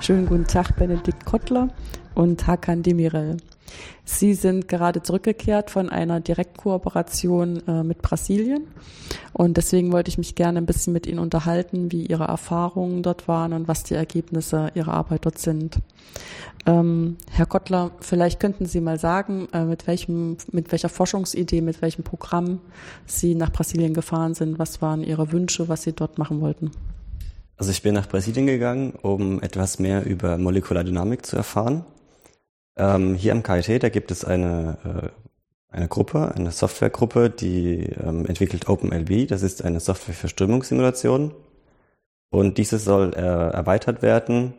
Schönen guten Tag, Benedikt Kottler und Hakan Demirel. Sie sind gerade zurückgekehrt von einer Direktkooperation äh, mit Brasilien und deswegen wollte ich mich gerne ein bisschen mit Ihnen unterhalten, wie Ihre Erfahrungen dort waren und was die Ergebnisse Ihrer Arbeit dort sind. Ähm, Herr Kottler, vielleicht könnten Sie mal sagen, äh, mit welchem, mit welcher Forschungsidee, mit welchem Programm Sie nach Brasilien gefahren sind. Was waren Ihre Wünsche, was Sie dort machen wollten? Also ich bin nach Brasilien gegangen, um etwas mehr über Molekulardynamik zu erfahren. Ähm, hier am KIT, da gibt es eine, äh, eine Gruppe, eine Softwaregruppe, die ähm, entwickelt OpenLB. Das ist eine Software für Strömungssimulation. Und diese soll äh, erweitert werden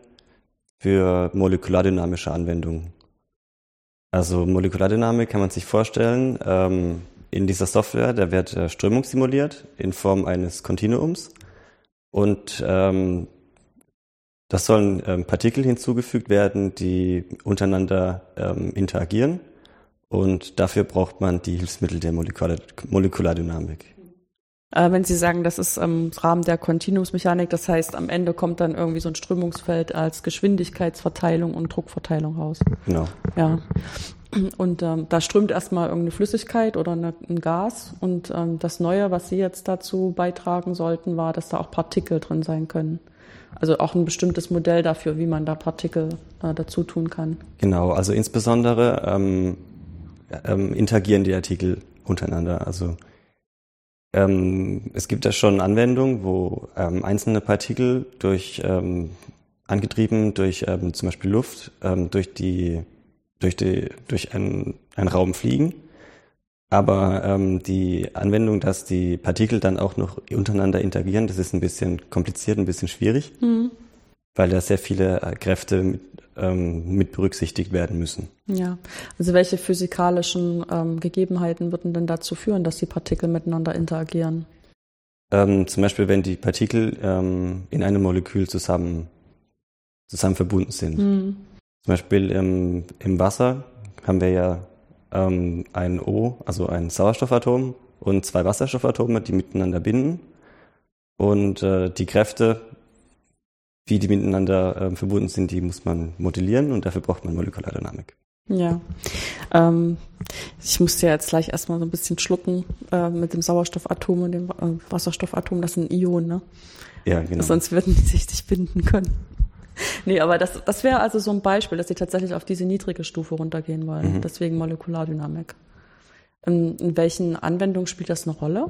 für molekulardynamische Anwendungen. Also Molekulardynamik kann man sich vorstellen, ähm, in dieser Software, da wird äh, Strömung simuliert in Form eines Kontinuums. Und ähm, das sollen ähm, Partikel hinzugefügt werden, die untereinander ähm, interagieren. Und dafür braucht man die Hilfsmittel der Molekular Molekulardynamik. Äh, wenn Sie sagen, das ist im Rahmen der Kontinuumsmechanik, das heißt, am Ende kommt dann irgendwie so ein Strömungsfeld als Geschwindigkeitsverteilung und Druckverteilung raus. Genau. Ja. Und ähm, da strömt erstmal irgendeine Flüssigkeit oder eine, ein Gas. Und ähm, das Neue, was Sie jetzt dazu beitragen sollten, war, dass da auch Partikel drin sein können. Also auch ein bestimmtes Modell dafür, wie man da Partikel äh, dazu tun kann. Genau, also insbesondere ähm, ähm, interagieren die Artikel untereinander. Also ähm, es gibt da schon Anwendungen, wo ähm, einzelne Partikel durch ähm, angetrieben durch ähm, zum Beispiel Luft ähm, durch die durch die durch einen, einen Raum fliegen. Aber ähm, die Anwendung, dass die Partikel dann auch noch untereinander interagieren, das ist ein bisschen kompliziert, ein bisschen schwierig, mhm. weil da sehr viele äh, Kräfte mit, ähm, mit berücksichtigt werden müssen. Ja, also welche physikalischen ähm, Gegebenheiten würden denn dazu führen, dass die Partikel miteinander interagieren? Ähm, zum Beispiel, wenn die Partikel ähm, in einem Molekül zusammen, zusammen verbunden sind. Mhm. Zum Beispiel im, im Wasser haben wir ja ähm, ein O, also ein Sauerstoffatom und zwei Wasserstoffatome, die miteinander binden. Und äh, die Kräfte, wie die miteinander äh, verbunden sind, die muss man modellieren und dafür braucht man Molekulardynamik. Ja, ähm, ich musste ja jetzt gleich erstmal so ein bisschen schlucken äh, mit dem Sauerstoffatom und dem äh, Wasserstoffatom, das sind Ionen, ne? Ja, genau. Sonst würden die sich nicht binden können. nee, aber das, das wäre also so ein Beispiel, dass sie tatsächlich auf diese niedrige Stufe runtergehen wollen. Mhm. Deswegen Molekulardynamik. In, in welchen Anwendungen spielt das eine Rolle?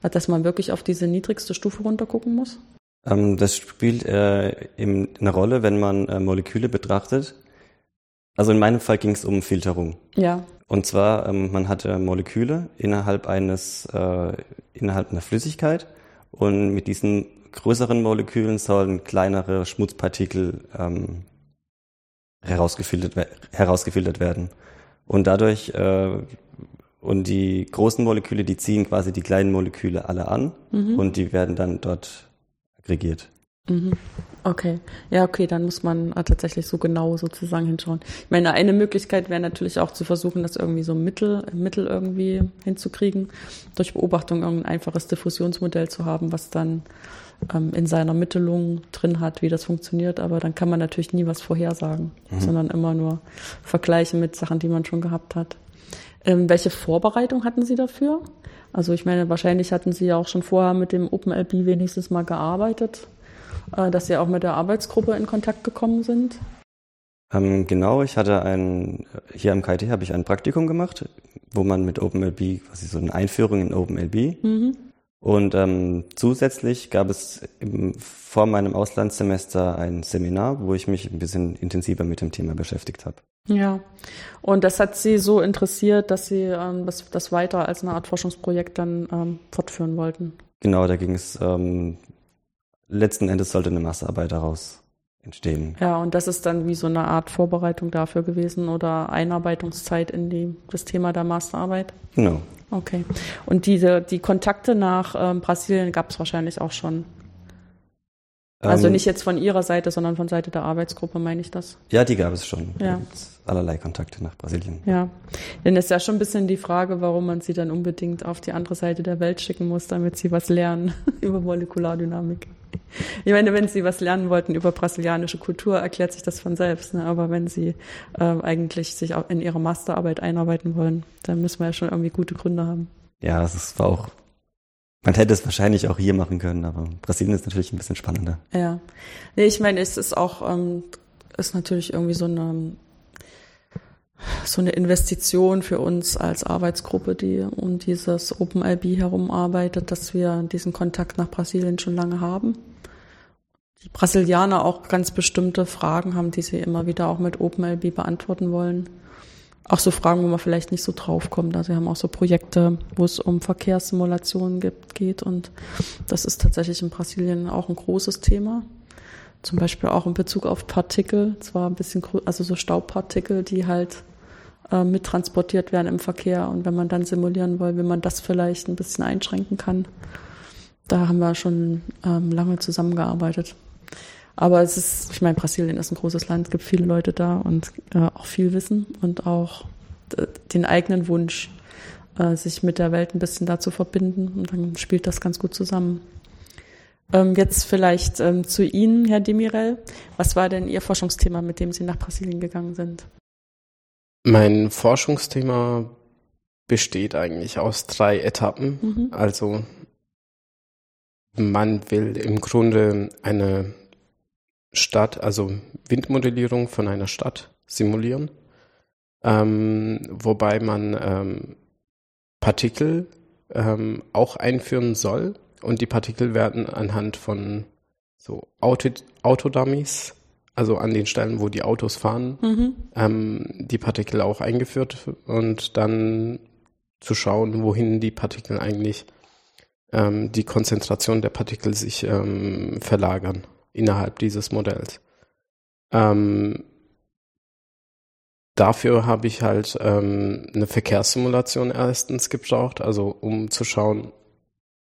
Dass man wirklich auf diese niedrigste Stufe runtergucken muss? Ähm, das spielt äh, eben eine Rolle, wenn man äh, Moleküle betrachtet. Also in meinem Fall ging es um Filterung. Ja. Und zwar, ähm, man hatte Moleküle innerhalb eines, äh, innerhalb einer Flüssigkeit und mit diesen größeren Molekülen sollen kleinere Schmutzpartikel ähm, herausgefiltert, herausgefiltert werden. Und dadurch, äh, und die großen Moleküle, die ziehen quasi die kleinen Moleküle alle an mhm. und die werden dann dort aggregiert. Mhm. Okay, ja, okay, dann muss man äh, tatsächlich so genau sozusagen hinschauen. Ich meine, eine Möglichkeit wäre natürlich auch zu versuchen, das irgendwie so Mittel, Mittel irgendwie hinzukriegen, durch Beobachtung irgendein einfaches Diffusionsmodell zu haben, was dann ähm, in seiner Mittelung drin hat, wie das funktioniert. Aber dann kann man natürlich nie was vorhersagen, mhm. sondern immer nur vergleichen mit Sachen, die man schon gehabt hat. Ähm, welche Vorbereitung hatten Sie dafür? Also ich meine, wahrscheinlich hatten Sie ja auch schon vorher mit dem OpenLB wenigstens mal gearbeitet, äh, dass Sie auch mit der Arbeitsgruppe in Kontakt gekommen sind. Ähm, genau, ich hatte ein, hier am KIT habe ich ein Praktikum gemacht, wo man mit OpenLB quasi so eine Einführung in OpenLB mhm. Und ähm, zusätzlich gab es im, vor meinem Auslandssemester ein Seminar, wo ich mich ein bisschen intensiver mit dem Thema beschäftigt habe. Ja, und das hat Sie so interessiert, dass Sie ähm, das, das weiter als eine Art Forschungsprojekt dann ähm, fortführen wollten. Genau, da ging es, ähm, letzten Endes sollte eine Massearbeit daraus entstehen. Ja, und das ist dann wie so eine Art Vorbereitung dafür gewesen oder Einarbeitungszeit in die, das Thema der Masterarbeit? Genau. Okay. Und diese, die Kontakte nach ähm, Brasilien gab es wahrscheinlich auch schon. Also ähm, nicht jetzt von Ihrer Seite, sondern von Seite der Arbeitsgruppe, meine ich das? Ja, die gab es schon. Ja. Da gibt's allerlei Kontakte nach Brasilien. Ja. Denn es ist ja schon ein bisschen die Frage, warum man sie dann unbedingt auf die andere Seite der Welt schicken muss, damit sie was lernen über Molekulardynamik. Ich meine, wenn Sie was lernen wollten über brasilianische Kultur, erklärt sich das von selbst. Ne? Aber wenn Sie äh, eigentlich sich auch in Ihre Masterarbeit einarbeiten wollen, dann müssen wir ja schon irgendwie gute Gründe haben. Ja, es war auch man hätte es wahrscheinlich auch hier machen können, aber Brasilien ist natürlich ein bisschen spannender. Ja. Nee, ich meine, es ist auch, ähm, ist natürlich irgendwie so eine, so eine Investition für uns als Arbeitsgruppe, die um dieses OpenLB herum arbeitet, dass wir diesen Kontakt nach Brasilien schon lange haben. Die Brasilianer auch ganz bestimmte Fragen haben, die sie immer wieder auch mit OpenLB beantworten wollen auch so Fragen, wo man vielleicht nicht so drauf kommt. Also wir haben auch so Projekte, wo es um Verkehrssimulationen gibt, geht und das ist tatsächlich in Brasilien auch ein großes Thema. Zum Beispiel auch in Bezug auf Partikel, zwar ein bisschen, also so Staubpartikel, die halt äh, mittransportiert werden im Verkehr und wenn man dann simulieren will, wie man das vielleicht ein bisschen einschränken kann. Da haben wir schon ähm, lange zusammengearbeitet. Aber es ist, ich meine, Brasilien ist ein großes Land, es gibt viele Leute da und äh, auch viel Wissen und auch äh, den eigenen Wunsch, äh, sich mit der Welt ein bisschen da zu verbinden. Und dann spielt das ganz gut zusammen. Ähm, jetzt vielleicht ähm, zu Ihnen, Herr Demirel. Was war denn Ihr Forschungsthema, mit dem Sie nach Brasilien gegangen sind? Mein Forschungsthema besteht eigentlich aus drei Etappen. Mhm. Also man will im Grunde eine Stadt, also Windmodellierung von einer Stadt simulieren, ähm, wobei man ähm, Partikel ähm, auch einführen soll. Und die Partikel werden anhand von so Auto, Autodummies, also an den Stellen, wo die Autos fahren, mhm. ähm, die Partikel auch eingeführt und dann zu schauen, wohin die Partikel eigentlich, ähm, die Konzentration der Partikel sich ähm, verlagern innerhalb dieses Modells. Ähm, dafür habe ich halt ähm, eine Verkehrssimulation erstens gebraucht, also um zu schauen,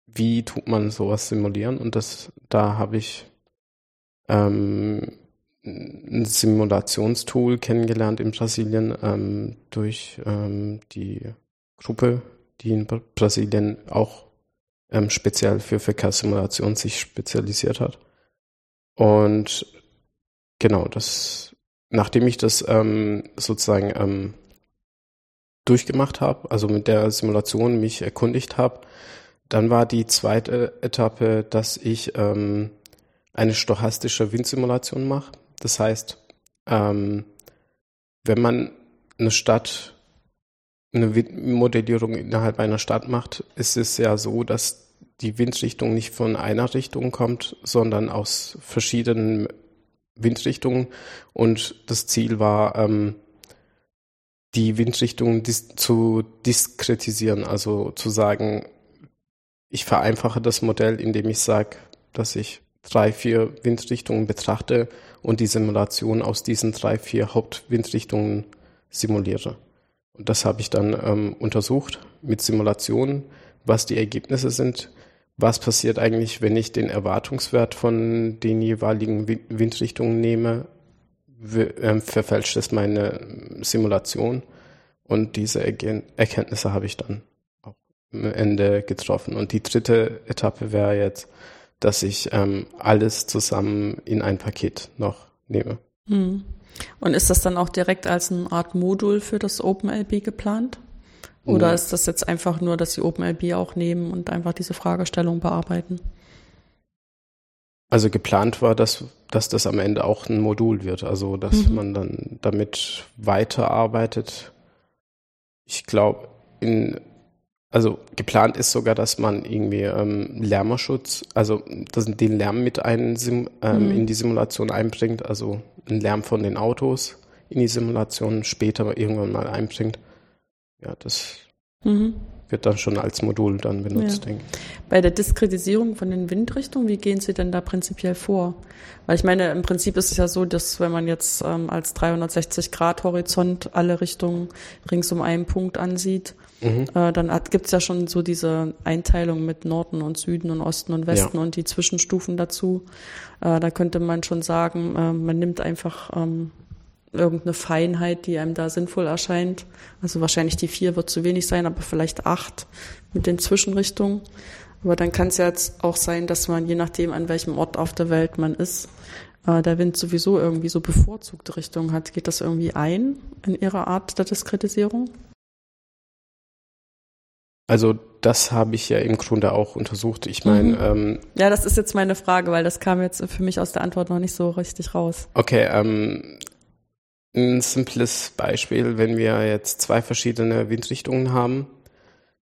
wie tut man sowas simulieren. Und das, da habe ich ähm, ein Simulationstool kennengelernt in Brasilien ähm, durch ähm, die Gruppe, die in Brasilien auch ähm, speziell für Verkehrssimulation sich spezialisiert hat. Und genau, das, nachdem ich das ähm, sozusagen ähm, durchgemacht habe, also mit der Simulation mich erkundigt habe, dann war die zweite Etappe, dass ich ähm, eine stochastische Windsimulation mache. Das heißt, ähm, wenn man eine Stadt, eine Windmodellierung innerhalb einer Stadt macht, ist es ja so, dass die Windrichtung nicht von einer Richtung kommt, sondern aus verschiedenen Windrichtungen. Und das Ziel war, ähm, die Windrichtung dis zu diskretisieren, also zu sagen, ich vereinfache das Modell, indem ich sage, dass ich drei, vier Windrichtungen betrachte und die Simulation aus diesen drei, vier Hauptwindrichtungen simuliere. Und das habe ich dann ähm, untersucht mit Simulationen, was die Ergebnisse sind, was passiert eigentlich, wenn ich den Erwartungswert von den jeweiligen Windrichtungen nehme, ähm, verfälscht es meine Simulation und diese Erkenntnisse habe ich dann auch am Ende getroffen. Und die dritte Etappe wäre jetzt, dass ich ähm, alles zusammen in ein Paket noch nehme. Hm. Und ist das dann auch direkt als eine Art Modul für das OpenLB geplant? Oder ist das jetzt einfach nur, dass sie OpenLB auch nehmen und einfach diese Fragestellung bearbeiten? Also geplant war, dass, dass das am Ende auch ein Modul wird, also dass mhm. man dann damit weiterarbeitet. Ich glaube, in also geplant ist sogar, dass man irgendwie ähm, Lärmerschutz, also dass den Lärm mit ein, ähm, mhm. in die Simulation einbringt, also einen Lärm von den Autos in die Simulation später irgendwann mal einbringt. Ja, das mhm. wird dann schon als Modul dann benutzt, ja. denke ich. Bei der Diskretisierung von den Windrichtungen, wie gehen Sie denn da prinzipiell vor? Weil ich meine, im Prinzip ist es ja so, dass wenn man jetzt ähm, als 360-Grad-Horizont alle Richtungen rings um einen Punkt ansieht, mhm. äh, dann gibt es ja schon so diese Einteilung mit Norden und Süden und Osten und Westen ja. und die Zwischenstufen dazu. Äh, da könnte man schon sagen, äh, man nimmt einfach ähm, irgendeine Feinheit, die einem da sinnvoll erscheint. Also wahrscheinlich die vier wird zu wenig sein, aber vielleicht acht mit den Zwischenrichtungen. Aber dann kann es ja jetzt auch sein, dass man, je nachdem, an welchem Ort auf der Welt man ist, äh, der Wind sowieso irgendwie so bevorzugte Richtung hat. Geht das irgendwie ein in Ihrer Art der Diskretisierung? Also das habe ich ja im Grunde auch untersucht. Ich meine, mhm. ähm, ja, das ist jetzt meine Frage, weil das kam jetzt für mich aus der Antwort noch nicht so richtig raus. Okay, ähm, ein simples Beispiel, wenn wir jetzt zwei verschiedene Windrichtungen haben,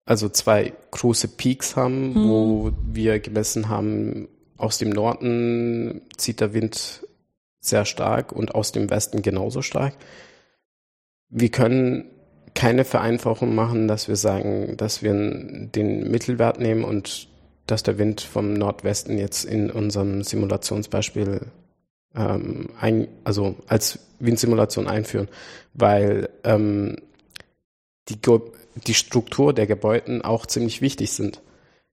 also zwei große Peaks haben, mhm. wo wir gemessen haben, aus dem Norden zieht der Wind sehr stark und aus dem Westen genauso stark. Wir können keine Vereinfachung machen, dass wir sagen, dass wir den Mittelwert nehmen und dass der Wind vom Nordwesten jetzt in unserem Simulationsbeispiel ähm, ein, also als Windsimulation einführen, weil ähm, die, die Struktur der Gebäuden auch ziemlich wichtig sind,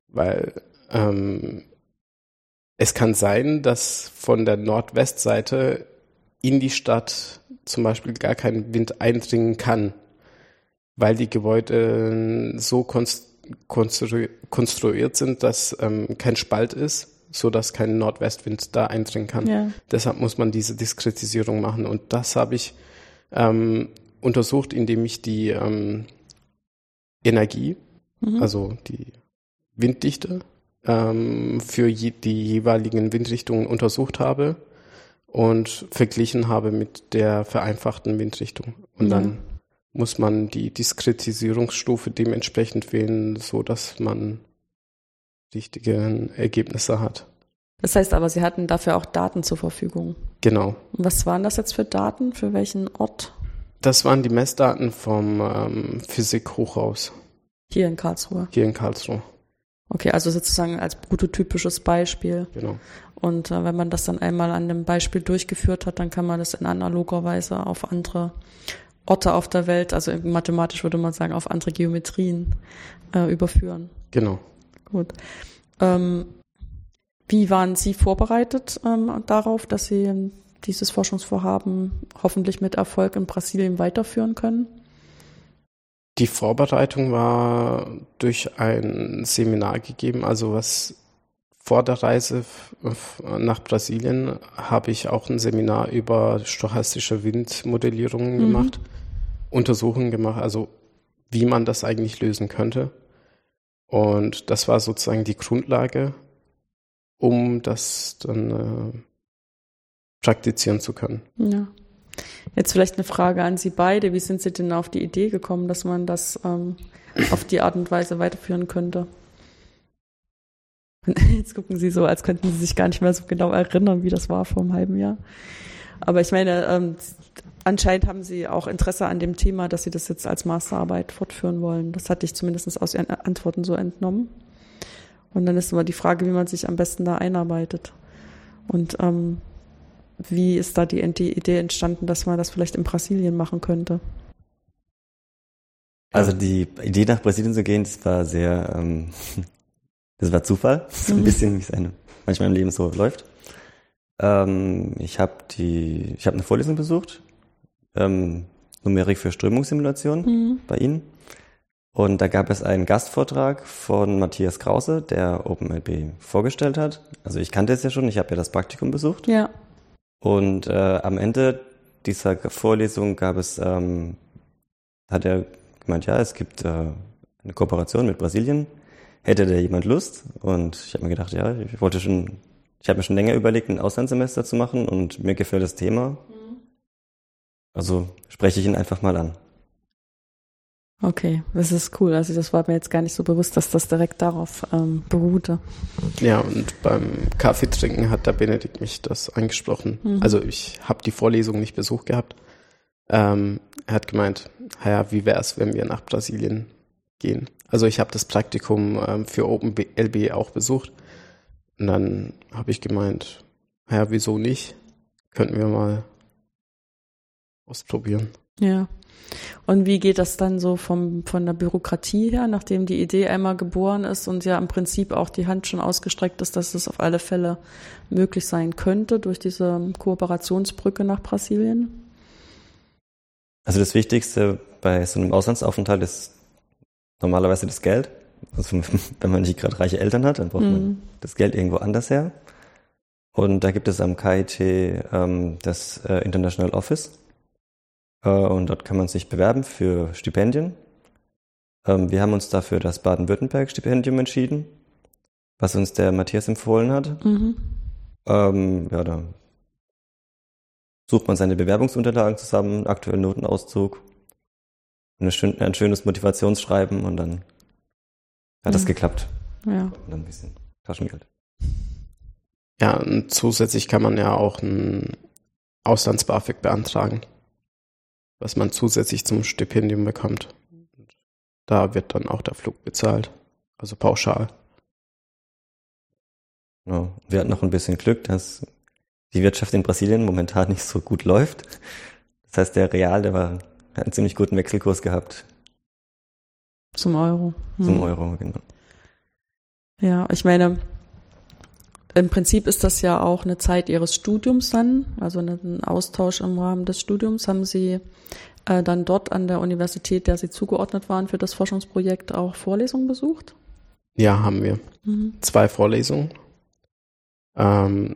weil ähm, es kann sein, dass von der Nordwestseite in die Stadt zum Beispiel gar kein Wind eindringen kann, weil die Gebäude so konstru konstruiert sind, dass ähm, kein Spalt ist, so dass kein Nordwestwind da eindringen kann. Ja. Deshalb muss man diese Diskretisierung machen und das habe ich ähm, untersucht, indem ich die ähm, Energie, mhm. also die Winddichte ähm, für je, die jeweiligen Windrichtungen untersucht habe und verglichen habe mit der vereinfachten Windrichtung. Und ja. dann muss man die Diskretisierungsstufe dementsprechend wählen, so dass man richtige Ergebnisse hat. Das heißt aber, Sie hatten dafür auch Daten zur Verfügung. Genau. Und was waren das jetzt für Daten? Für welchen Ort? Das waren die Messdaten vom ähm, Physik-Hochhaus. Hier in Karlsruhe. Hier in Karlsruhe. Okay, also sozusagen als prototypisches Beispiel. Genau. Und äh, wenn man das dann einmal an dem Beispiel durchgeführt hat, dann kann man das in analoger Weise auf andere Orte auf der Welt, also mathematisch würde man sagen, auf andere Geometrien äh, überführen. Genau. Gut. Ähm, wie waren Sie vorbereitet ähm, darauf, dass Sie dieses Forschungsvorhaben hoffentlich mit Erfolg in Brasilien weiterführen können? Die Vorbereitung war durch ein Seminar gegeben, also was vor der Reise nach Brasilien habe ich auch ein Seminar über stochastische Windmodellierungen mhm. gemacht, Untersuchungen gemacht, also wie man das eigentlich lösen könnte. Und das war sozusagen die Grundlage, um das dann äh, praktizieren zu können. Ja. Jetzt vielleicht eine Frage an Sie beide. Wie sind Sie denn auf die Idee gekommen, dass man das ähm, auf die Art und Weise weiterführen könnte? Jetzt gucken Sie so, als könnten Sie sich gar nicht mehr so genau erinnern, wie das war vor einem halben Jahr. Aber ich meine, ähm, anscheinend haben Sie auch Interesse an dem Thema, dass Sie das jetzt als Masterarbeit fortführen wollen. Das hatte ich zumindest aus Ihren Antworten so entnommen. Und dann ist immer die Frage, wie man sich am besten da einarbeitet. Und ähm, wie ist da die, Idee entstanden, dass man das vielleicht in Brasilien machen könnte? Also die Idee nach Brasilien zu gehen, das war sehr, ähm, das war Zufall, so ein mhm. bisschen wie es manchmal im Leben so läuft. Ähm, ich habe die, ich habe eine Vorlesung besucht, ähm, Numerik für Strömungssimulation mhm. bei Ihnen. Und da gab es einen Gastvortrag von Matthias Krause, der OpenLB vorgestellt hat. Also ich kannte es ja schon, ich habe ja das Praktikum besucht. Ja. Und äh, am Ende dieser Vorlesung gab es, ähm, hat er gemeint, ja, es gibt äh, eine Kooperation mit Brasilien. Hätte da jemand Lust? Und ich habe mir gedacht, ja, ich wollte schon, ich habe mir schon länger überlegt, ein Auslandssemester zu machen und mir gefällt das Thema. Also spreche ich ihn einfach mal an. Okay, das ist cool. Also das war mir jetzt gar nicht so bewusst, dass das direkt darauf ähm, beruhte. Ja, und beim Kaffeetrinken hat der Benedikt mich das angesprochen. Mhm. Also ich habe die Vorlesung nicht besucht gehabt. Ähm, er hat gemeint, ja, wie wäre es, wenn wir nach Brasilien gehen? Also ich habe das Praktikum ähm, für OpenLB auch besucht. Und dann habe ich gemeint, ja, wieso nicht? Könnten wir mal ausprobieren. Ja. Und wie geht das dann so vom, von der Bürokratie her, nachdem die Idee einmal geboren ist und ja im Prinzip auch die Hand schon ausgestreckt ist, dass es auf alle Fälle möglich sein könnte durch diese Kooperationsbrücke nach Brasilien? Also das Wichtigste bei so einem Auslandsaufenthalt ist normalerweise das Geld. Also wenn man nicht gerade reiche Eltern hat, dann braucht Mhm. man das Geld irgendwo anders her. Und da gibt es am KIT ähm, das äh, International Office. Äh, und dort kann man sich bewerben für Stipendien. Ähm, wir haben uns dafür das Baden-Württemberg-Stipendium entschieden, was uns der Matthias empfohlen hat. Mhm. Ähm, ja, da sucht man seine Bewerbungsunterlagen zusammen, aktuellen Notenauszug, eine schön, ein schönes Motivationsschreiben und dann hat das Ja. geklappt. Ja. Und dann ein bisschen Taschengeld. Ja, und zusätzlich kann man ja auch ein Auslands-BAföG beantragen, was man zusätzlich zum Stipendium bekommt. Da wird dann auch der Flug bezahlt, also pauschal. Ja. Wir hatten noch ein bisschen Glück, dass die Wirtschaft in Brasilien momentan nicht so gut läuft. Das heißt, der Real, der war, hat einen ziemlich guten Wechselkurs gehabt Zum Euro. zum Mhm. Euro, genau. Ja, ich meine, im Prinzip ist das ja auch eine Zeit Ihres Studiums dann, also ein Austausch im Rahmen des Studiums. Haben Sie äh, dann dort an der Universität, der Sie zugeordnet waren für das Forschungsprojekt, auch Vorlesungen besucht? Ja, haben wir. Mhm. Zwei Vorlesungen. Ähm,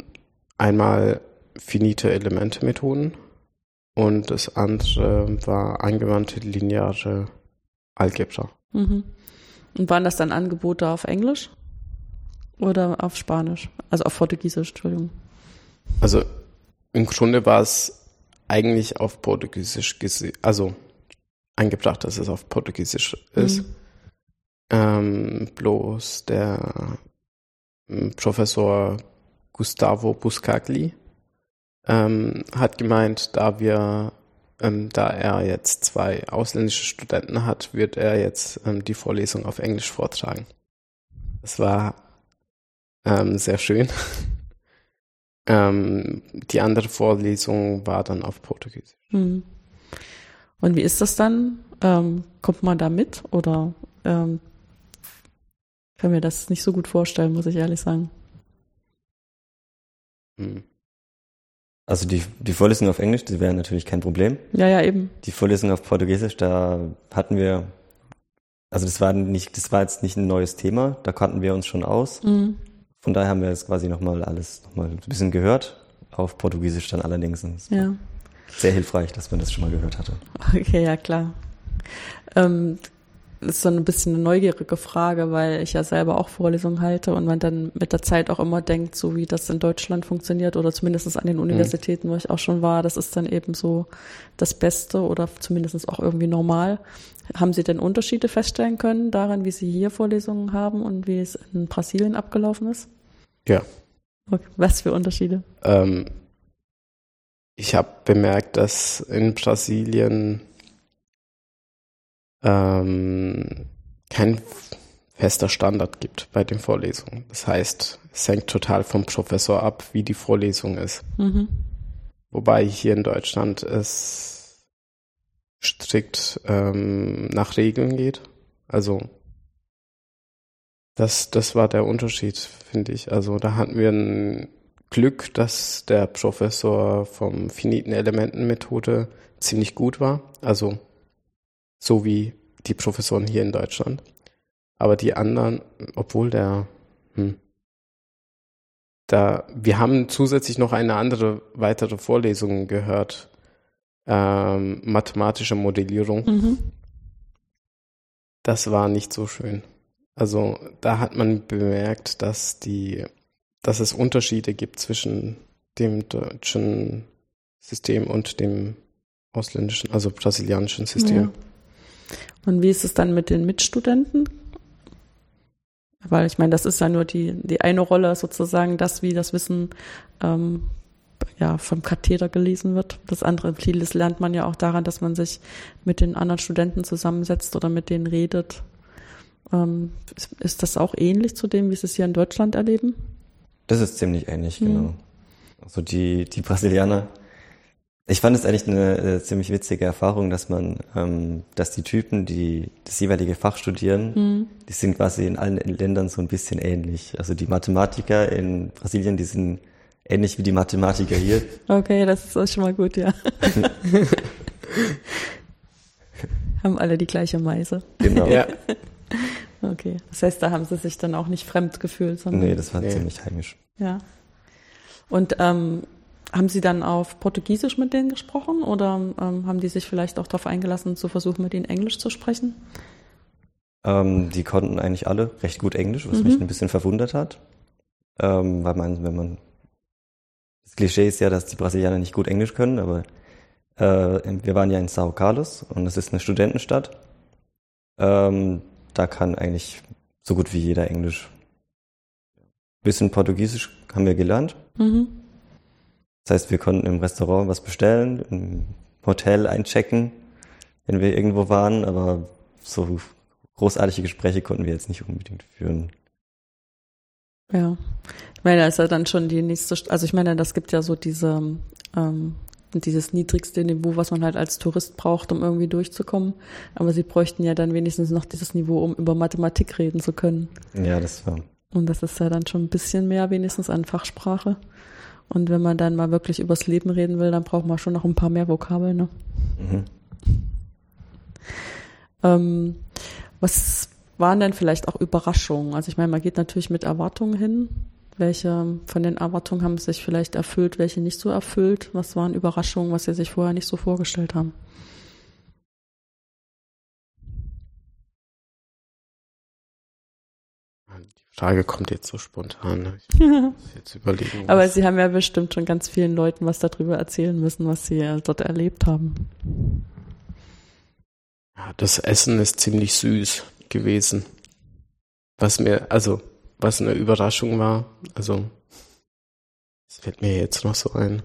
einmal finite Elemente-Methoden und das andere war angewandte lineare Algebra. Mhm. Und waren das dann Angebote auf Englisch oder auf Spanisch? Also auf Portugiesisch, Entschuldigung. Also im Grunde war es eigentlich auf Portugiesisch also angebracht, dass es auf Portugiesisch ist. Mhm. Ähm, bloß der ähm, Professor Gustavo Buscagli ähm, hat gemeint, da wir, ähm, da er jetzt zwei ausländische Studenten hat, wird er jetzt ähm, die Vorlesung auf Englisch vortragen. Das war ähm, sehr schön. ähm, die andere Vorlesung war dann auf Portugiesisch. Mhm. Und wie ist das dann? Ähm, kommt man da mit oder ähm, kann mir das nicht so gut vorstellen, muss ich ehrlich sagen. Hm. Also die, die Vorlesung auf Englisch, das wäre natürlich kein Problem. Ja, ja, eben. Die Vorlesung auf Portugiesisch, da hatten wir, also das war nicht, das war jetzt nicht ein neues Thema, da kannten wir uns schon aus. Mhm. Von daher haben wir das quasi nochmal alles nochmal ein bisschen gehört. Auf Portugiesisch dann allerdings. Ja. Sehr hilfreich, dass man das schon mal gehört hatte. Okay, ja klar. Ähm, ist so ein bisschen eine neugierige Frage, weil ich ja selber auch Vorlesungen halte und man dann mit der Zeit auch immer denkt, so wie das in Deutschland funktioniert oder zumindest an den Universitäten, wo ich auch schon war, das ist dann eben so das Beste oder zumindest auch irgendwie normal. Haben Sie denn Unterschiede feststellen können daran, wie Sie hier Vorlesungen haben und wie es in Brasilien abgelaufen ist? Ja. Okay. Was für Unterschiede? Ähm, ich habe bemerkt, dass in Brasilien ähm, kein fester Standard gibt bei den Vorlesungen. Das heißt, es hängt total vom Professor ab, wie die Vorlesung ist. Mhm. Wobei hier in Deutschland es strikt ähm, nach Regeln geht. Also das, das war der Unterschied, finde ich. Also da hatten wir ein Glück, dass der Professor vom finiten Elementenmethode ziemlich gut war. Also so wie die Professoren hier in Deutschland. Aber die anderen, obwohl der, hm, da, wir haben zusätzlich noch eine andere weitere Vorlesung gehört, ähm, mathematische Modellierung. Mhm. Das war nicht so schön. Also da hat man bemerkt, dass die, dass es Unterschiede gibt zwischen dem deutschen System und dem ausländischen, also brasilianischen System. Ja. Und wie ist es dann mit den Mitstudenten? Weil ich meine, das ist ja nur die, die eine Rolle sozusagen, das, wie das Wissen ähm, ja, vom Katheder gelesen wird. Das andere, vieles lernt man ja auch daran, dass man sich mit den anderen Studenten zusammensetzt oder mit denen redet. Ähm, ist, ist das auch ähnlich zu dem, wie Sie es hier in Deutschland erleben? Das ist ziemlich ähnlich, Mhm. genau. Also die, die Brasilianer, ich fand es eigentlich eine äh, ziemlich witzige Erfahrung, dass man, ähm, dass die Typen, die das jeweilige Fach studieren, Mhm. die sind quasi in allen Ländern so ein bisschen ähnlich. Also die Mathematiker in Brasilien, die sind ähnlich wie die Mathematiker hier. Okay, das ist auch schon mal gut, ja. Haben alle die gleiche Meise. Genau. Ja, Okay. Das heißt, da haben sie sich dann auch nicht fremd gefühlt, sondern. Nee, das war Nee. ziemlich heimisch. Ja. Und ähm, haben Sie dann auf Portugiesisch mit denen gesprochen oder ähm, haben die sich vielleicht auch darauf eingelassen, zu versuchen, mit ihnen Englisch zu sprechen? Ähm, die konnten eigentlich alle recht gut Englisch, was Mhm. mich ein bisschen verwundert hat. Ähm, weil man, wenn man das Klischee ist ja, dass die Brasilianer nicht gut Englisch können, aber äh, wir waren ja in Sao Carlos und das ist eine Studentenstadt. Ähm, da kann eigentlich so gut wie jeder Englisch. Bisschen Portugiesisch haben wir gelernt. Mhm. Das heißt, wir konnten im Restaurant was bestellen, im Hotel einchecken, wenn wir irgendwo waren, aber so großartige Gespräche konnten wir jetzt nicht unbedingt führen. Ja. Ich meine, da ist ja dann schon die nächste, St- also ich meine, das gibt ja so diese, ähm, dieses niedrigste Niveau, was man halt als Tourist braucht, um irgendwie durchzukommen. Aber sie bräuchten ja dann wenigstens noch dieses Niveau, um über Mathematik reden zu können. Ja, das war. Und das ist ja dann schon ein bisschen mehr wenigstens an Fachsprache. Und wenn man dann mal wirklich übers Leben reden will, dann braucht man schon noch ein paar mehr Vokabeln. Ne? Mhm. Ähm, was waren denn vielleicht auch Überraschungen? Also ich meine, man geht natürlich mit Erwartungen hin. Welche von den Erwartungen haben sich vielleicht erfüllt, welche nicht so erfüllt? Was waren Überraschungen, was Sie sich vorher nicht so vorgestellt haben? Die Frage kommt jetzt so spontan. ne? Jetzt überlegen. Aber Sie haben ja bestimmt schon ganz vielen Leuten was darüber erzählen müssen, was Sie äh, dort erlebt haben. Ja, das Essen ist ziemlich süß gewesen. Was mir, also, was eine Überraschung war, also, das fällt mir jetzt noch so ein.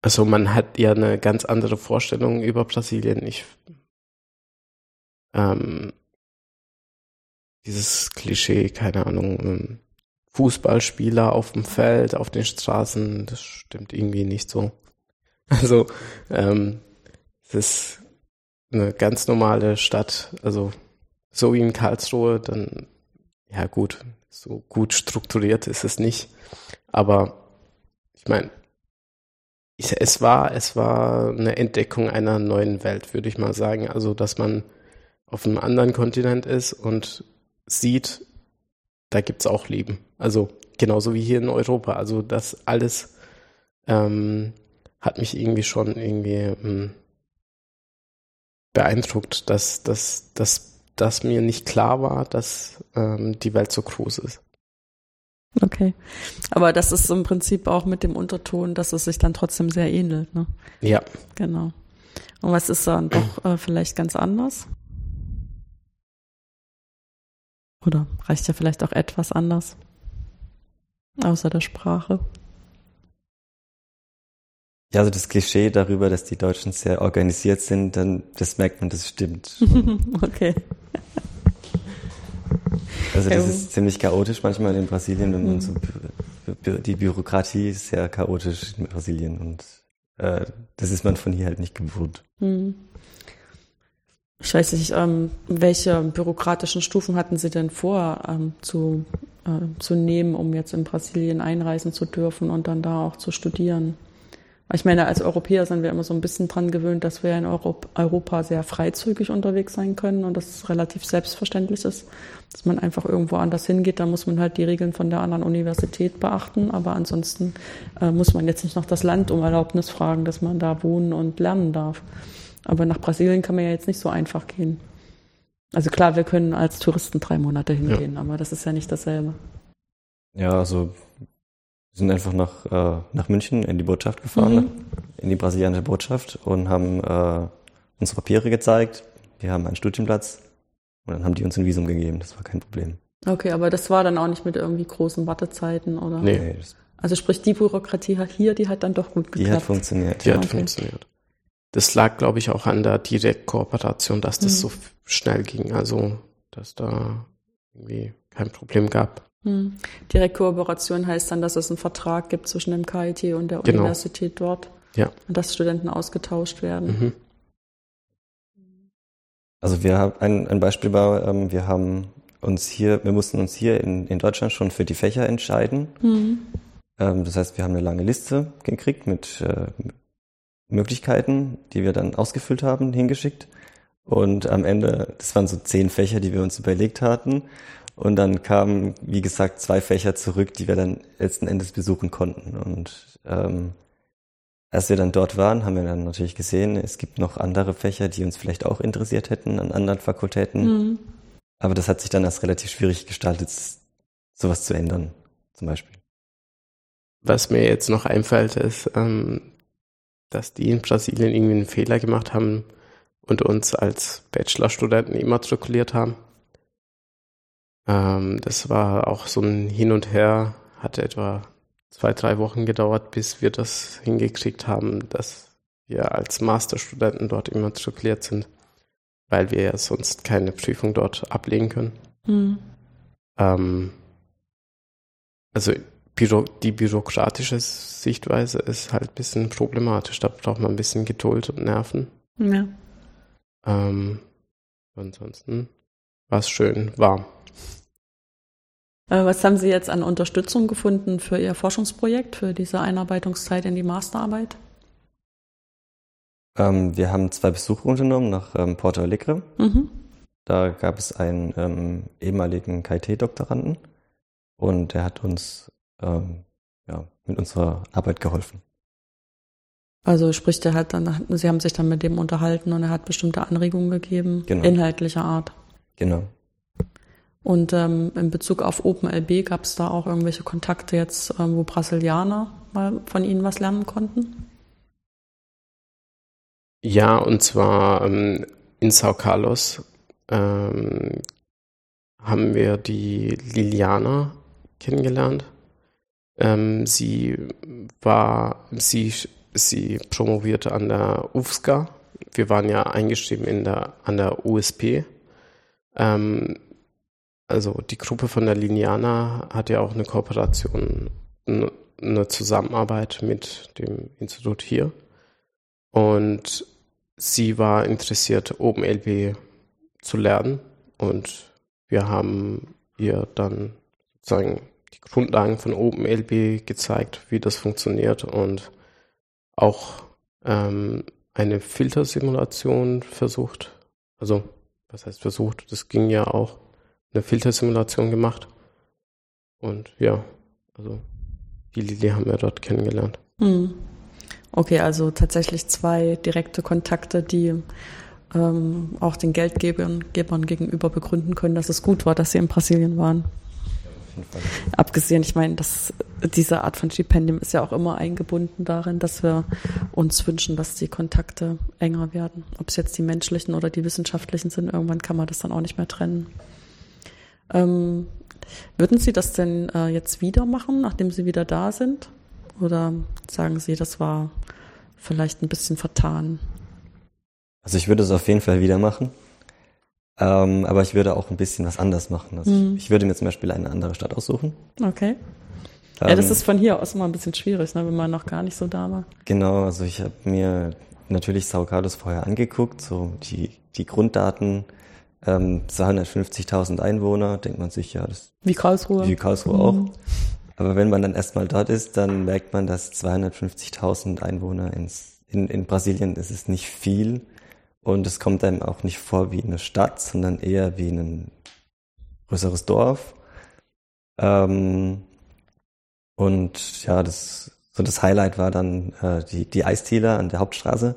Also, man hat ja eine ganz andere Vorstellung über Brasilien. Ich, ähm, dieses Klischee, keine Ahnung, ähm, Fußballspieler auf dem Feld, auf den Straßen, das stimmt irgendwie nicht so. Also, ähm, es ist eine ganz normale Stadt, also so wie in Karlsruhe, dann, ja gut, so gut strukturiert ist es nicht. Aber ich meine, es war, es war eine Entdeckung einer neuen Welt, würde ich mal sagen. Also, dass man auf einem anderen Kontinent ist und sieht, da gibt's auch Leben. Also genauso wie hier in Europa. Also das alles ähm, hat mich irgendwie schon irgendwie ähm, beeindruckt, dass, dass, dass, dass mir nicht klar war, dass ähm, die Welt so groß ist. Okay. Aber das ist im Prinzip auch mit dem Unterton, dass es sich dann trotzdem sehr ähnelt. Ne? Ja, Genau. Und was ist dann doch äh, vielleicht ganz anders? Oder reicht ja vielleicht auch etwas anders? Außer der Sprache. Ja, also das Klischee darüber, dass die Deutschen sehr organisiert sind, dann, das merkt man, das stimmt. okay. Also das Ja. ist ziemlich chaotisch manchmal in Brasilien, wenn man so, die Bürokratie ist sehr chaotisch in Brasilien und äh, das ist man von hier halt nicht gewohnt. Hm. Ich weiß nicht, ähm, welche bürokratischen Stufen hatten Sie denn vor ähm, zu, äh, zu nehmen, um jetzt in Brasilien einreisen zu dürfen und dann da auch zu studieren? Ich meine, als Europäer sind wir immer so ein bisschen dran gewöhnt, dass wir in Europ Europa sehr freizügig unterwegs sein können und das ist relativ selbstverständlich ist, dass man einfach irgendwo anders hingeht. Da muss man halt die Regeln von der anderen Universität beachten, aber ansonsten äh, muss man jetzt nicht noch das Land um Erlaubnis fragen, dass man da wohnen und lernen darf. Aber nach Brasilien kann man ja jetzt nicht so einfach gehen. Also klar, wir können als Touristen drei Monate hingehen, aber das ist ja nicht dasselbe. Ja, also wir sind einfach nach, äh, nach München in die Botschaft gefahren, Mhm. in die brasilianische Botschaft und haben äh, unsere Papiere gezeigt. Wir haben einen Studienplatz und dann haben die uns ein Visum gegeben. Das war kein Problem. Okay, aber das war dann auch nicht mit irgendwie großen Wartezeiten oder? Nee. Also sprich, die Bürokratie hat hier, die hat dann doch gut die hat geklappt. funktioniert. die hat Okay. funktioniert. Das lag, glaube ich, auch an der Direktkooperation, dass das Mhm. so schnell ging. Also, dass da irgendwie kein Problem gab. Hm. Direktkooperation heißt dann, dass es einen Vertrag gibt zwischen dem KIT und der Genau. Universität dort. Ja. Und dass Studenten ausgetauscht werden. Mhm. Also wir haben ein, ein Beispiel war, ähm, wir haben uns hier, wir mussten uns hier in, in Deutschland schon für die Fächer entscheiden. Mhm. Ähm, das heißt, wir haben eine lange Liste gekriegt mit äh, Möglichkeiten, die wir dann ausgefüllt haben, hingeschickt. Und am Ende, das waren so zehn Fächer, die wir uns überlegt hatten. Und dann kamen, wie gesagt, zwei Fächer zurück, die wir dann letzten Endes besuchen konnten. Und ähm, als wir dann dort waren, haben wir dann natürlich gesehen, es gibt noch andere Fächer, die uns vielleicht auch interessiert hätten an anderen Fakultäten. Mhm. Aber das hat sich dann als relativ schwierig gestaltet, sowas zu ändern, zum Beispiel. Was mir jetzt noch einfällt, ist, ähm, dass die in Brasilien irgendwie einen Fehler gemacht haben und uns als Bachelorstudenten immatrikuliert haben. Ähm, das war auch so ein Hin und Her, hatte etwa zwei, drei Wochen gedauert, bis wir das hingekriegt haben, dass wir als Masterstudenten dort immatrikuliert sind, weil wir ja sonst keine Prüfung dort ablegen können. Mhm. Ähm, also Büro die bürokratische Sichtweise ist halt ein bisschen problematisch. Da braucht man ein bisschen Geduld und Nerven. Ja. Ähm, ansonsten war es schön warm. Äh, was haben Sie jetzt an Unterstützung gefunden für Ihr Forschungsprojekt, für diese Einarbeitungszeit in die Masterarbeit? Ähm, wir haben zwei Besuche unternommen nach ähm, Porto Alegre. Mhm. Da gab es einen ähm, ehemaligen KIT-Doktoranden und der hat uns ähm, ja, mit unserer Arbeit geholfen. Also sprich, der hat dann, Sie haben sich dann mit dem unterhalten und er hat bestimmte Anregungen gegeben, genau. inhaltlicher Art. Genau. Und ähm, in Bezug auf OpenLB gab es da auch irgendwelche Kontakte jetzt, ähm, wo Brasilianer mal von Ihnen was lernen konnten? Ja, und zwar ähm, in Sao Carlos ähm, haben wir die Liliana kennengelernt. Ähm, sie war, sie, sie promovierte an der UFSCA. Wir waren ja eingeschrieben in der, an der USP. Ähm, also die Gruppe von der Lineana hat ja auch eine Kooperation, eine Zusammenarbeit mit dem Institut hier. Und sie war interessiert, OpenLB zu lernen. Und wir haben ihr dann sozusagen die Grundlagen von OpenLB gezeigt, wie das funktioniert und auch ähm, eine Filtersimulation versucht. Also, was heißt versucht? Das ging ja auch eine Filtersimulation gemacht. Und ja, also die Lili haben wir dort kennengelernt. Hm. Okay, also tatsächlich zwei direkte Kontakte, die ähm, auch den Geldgebern Gebern gegenüber begründen können, dass es gut war, dass sie in Brasilien waren. Abgesehen, ich meine, dass diese Art von Stipendium ist ja auch immer eingebunden darin, dass wir uns wünschen, dass die Kontakte enger werden. Ob es jetzt die menschlichen oder die wissenschaftlichen sind, irgendwann kann man das dann auch nicht mehr trennen. Ähm, würden Sie das denn äh, jetzt wieder machen, nachdem Sie wieder da sind? Oder sagen Sie, das war vielleicht ein bisschen vertan? Also ich würde es auf jeden Fall wieder machen. Ähm, aber ich würde auch ein bisschen was anders machen. Also mhm. ich, ich, würde mir zum Beispiel eine andere Stadt aussuchen. Okay. Ähm, ja, das ist von hier aus immer ein bisschen schwierig, ne, wenn man noch gar nicht so da war. Genau, also ich habe mir natürlich Sao Carlos vorher angeguckt, so die, die Grunddaten, ähm, 250.000 Einwohner, denkt man sich, ja, das wie Karlsruhe. Wie Karlsruhe mhm. auch. Aber wenn man dann erstmal dort ist, dann merkt man, dass 250.000 Einwohner ins, in, in Brasilien ist es nicht viel. Und es kommt einem auch nicht vor wie eine Stadt, sondern eher wie ein größeres Dorf. Ähm, und ja, das, so das Highlight war dann äh, die, die Eisthieler an der Hauptstraße.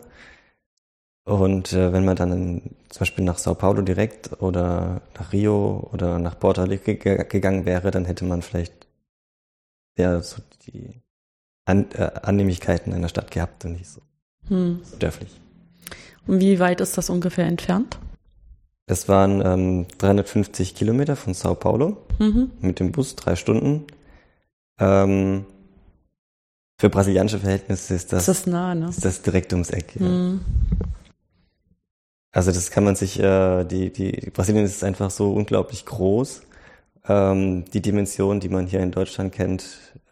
Und äh, wenn man dann in, zum Beispiel nach Sao Paulo direkt oder nach Rio oder nach Porto Alegre gegangen wäre, dann hätte man vielleicht ja so die An äh, Annehmlichkeiten einer Stadt gehabt und nicht so, hm. so dörflich. Und wie weit ist das ungefähr entfernt? Es waren ähm, 350 Kilometer von Sao Paulo mhm. mit dem Bus, drei Stunden. Ähm, für brasilianische Verhältnisse ist das, ist das nah, ne? Ist das direkt ums Eck. Ja. Mhm. Also das kann man sich, äh, die, die Brasilien ist einfach so unglaublich groß. Ähm, die Dimensionen, die man hier in Deutschland kennt,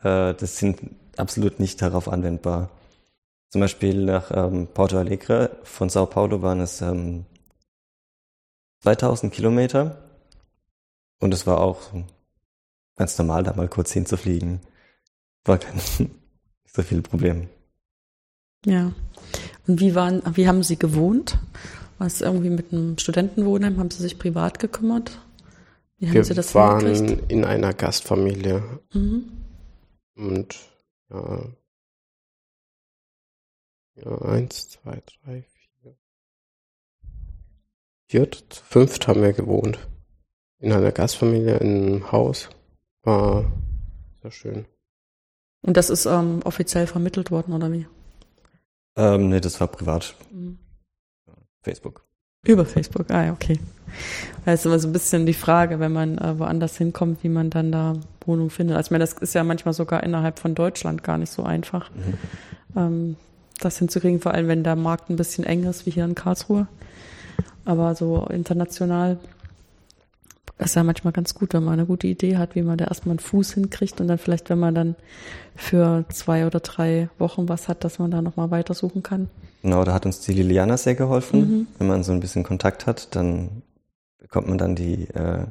äh, das sind absolut nicht darauf anwendbar. Zum Beispiel nach ähm, Porto Alegre von Sao Paulo waren es ähm, 2000 Kilometer und es war auch ganz normal, da mal kurz hinzufliegen. War kein, nicht so viel Problem. Ja. Und wie waren, wie haben Sie gewohnt? Was irgendwie mit einem Studentenwohnheim, haben Sie sich privat gekümmert? Wie haben Wir Sie das waren hingekriegt? in einer Gastfamilie. Mhm. Und ja, ja, eins, zwei, drei, vier. Vier, fünft haben wir gewohnt. In einer Gastfamilie, in einem Haus. War sehr schön. Und das ist ähm, offiziell vermittelt worden, oder wie? Ähm, nee, das war privat. Mhm. Facebook. Über Facebook, ah okay. Da ist immer so ein bisschen die Frage, wenn man äh, woanders hinkommt, wie man dann da Wohnung findet. Also ich meine, das ist ja manchmal sogar innerhalb von Deutschland gar nicht so einfach, mhm. ähm, das hinzukriegen, vor allem wenn der Markt ein bisschen eng ist, wie hier in Karlsruhe. Aber so international ist ja manchmal ganz gut, wenn man eine gute Idee hat, wie man da erstmal einen Fuß hinkriegt und dann vielleicht, wenn man dann für zwei oder drei Wochen was hat, dass man da nochmal weitersuchen kann. Genau, da hat uns die Liliana sehr geholfen. Mhm. Wenn man so ein bisschen Kontakt hat, dann bekommt man dann die äh,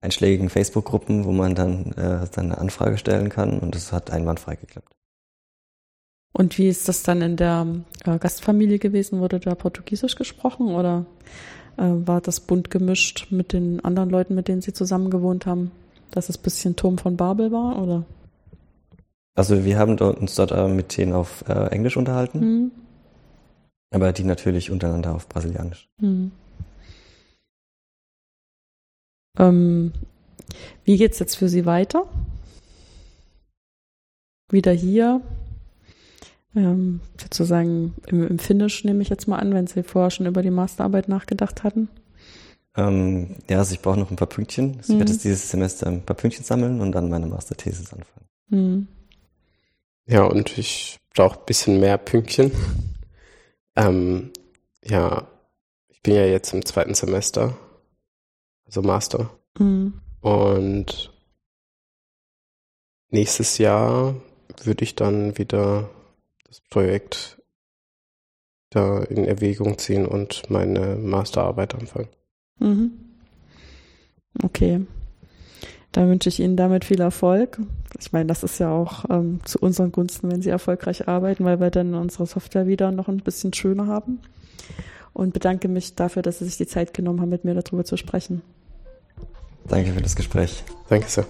einschlägigen Facebook-Gruppen, wo man dann äh, seine Anfrage stellen kann und das hat einwandfrei geklappt. Und wie ist das dann in der äh, Gastfamilie gewesen? Wurde da Portugiesisch gesprochen oder äh, war das bunt gemischt mit den anderen Leuten, mit denen Sie zusammen gewohnt haben? Dass es ein bisschen Turm von Babel war oder? Also wir haben uns dort äh, mit denen auf äh, Englisch unterhalten, mhm. Aber die natürlich untereinander auf Brasilianisch. Mhm. Ähm, wie geht's jetzt für Sie weiter? Wieder hier, ähm, sozusagen im, im Finish nehme ich jetzt mal an, wenn Sie vorher schon über die Masterarbeit nachgedacht hatten. Ähm, ja, also ich brauche noch ein paar Pünktchen. Also mhm. Ich werde jetzt dieses Semester ein paar Pünktchen sammeln und dann meine Masterthesis anfangen. Mhm. Ja, und ich brauche ein bisschen mehr Pünktchen. Ähm, ja, ich bin ja jetzt im zweiten Semester, also Master. Mhm. Und nächstes Jahr würde ich dann wieder das Projekt da in Erwägung ziehen und meine Masterarbeit anfangen. Mhm. Okay. Dann wünsche ich Ihnen damit viel Erfolg. Ich meine, das ist ja auch ähm, zu unseren Gunsten, wenn Sie erfolgreich arbeiten, weil wir dann unsere Software wieder noch ein bisschen schöner haben. Und bedanke mich dafür, dass Sie sich die Zeit genommen haben, mit mir darüber zu sprechen. Danke für das Gespräch. Danke sehr.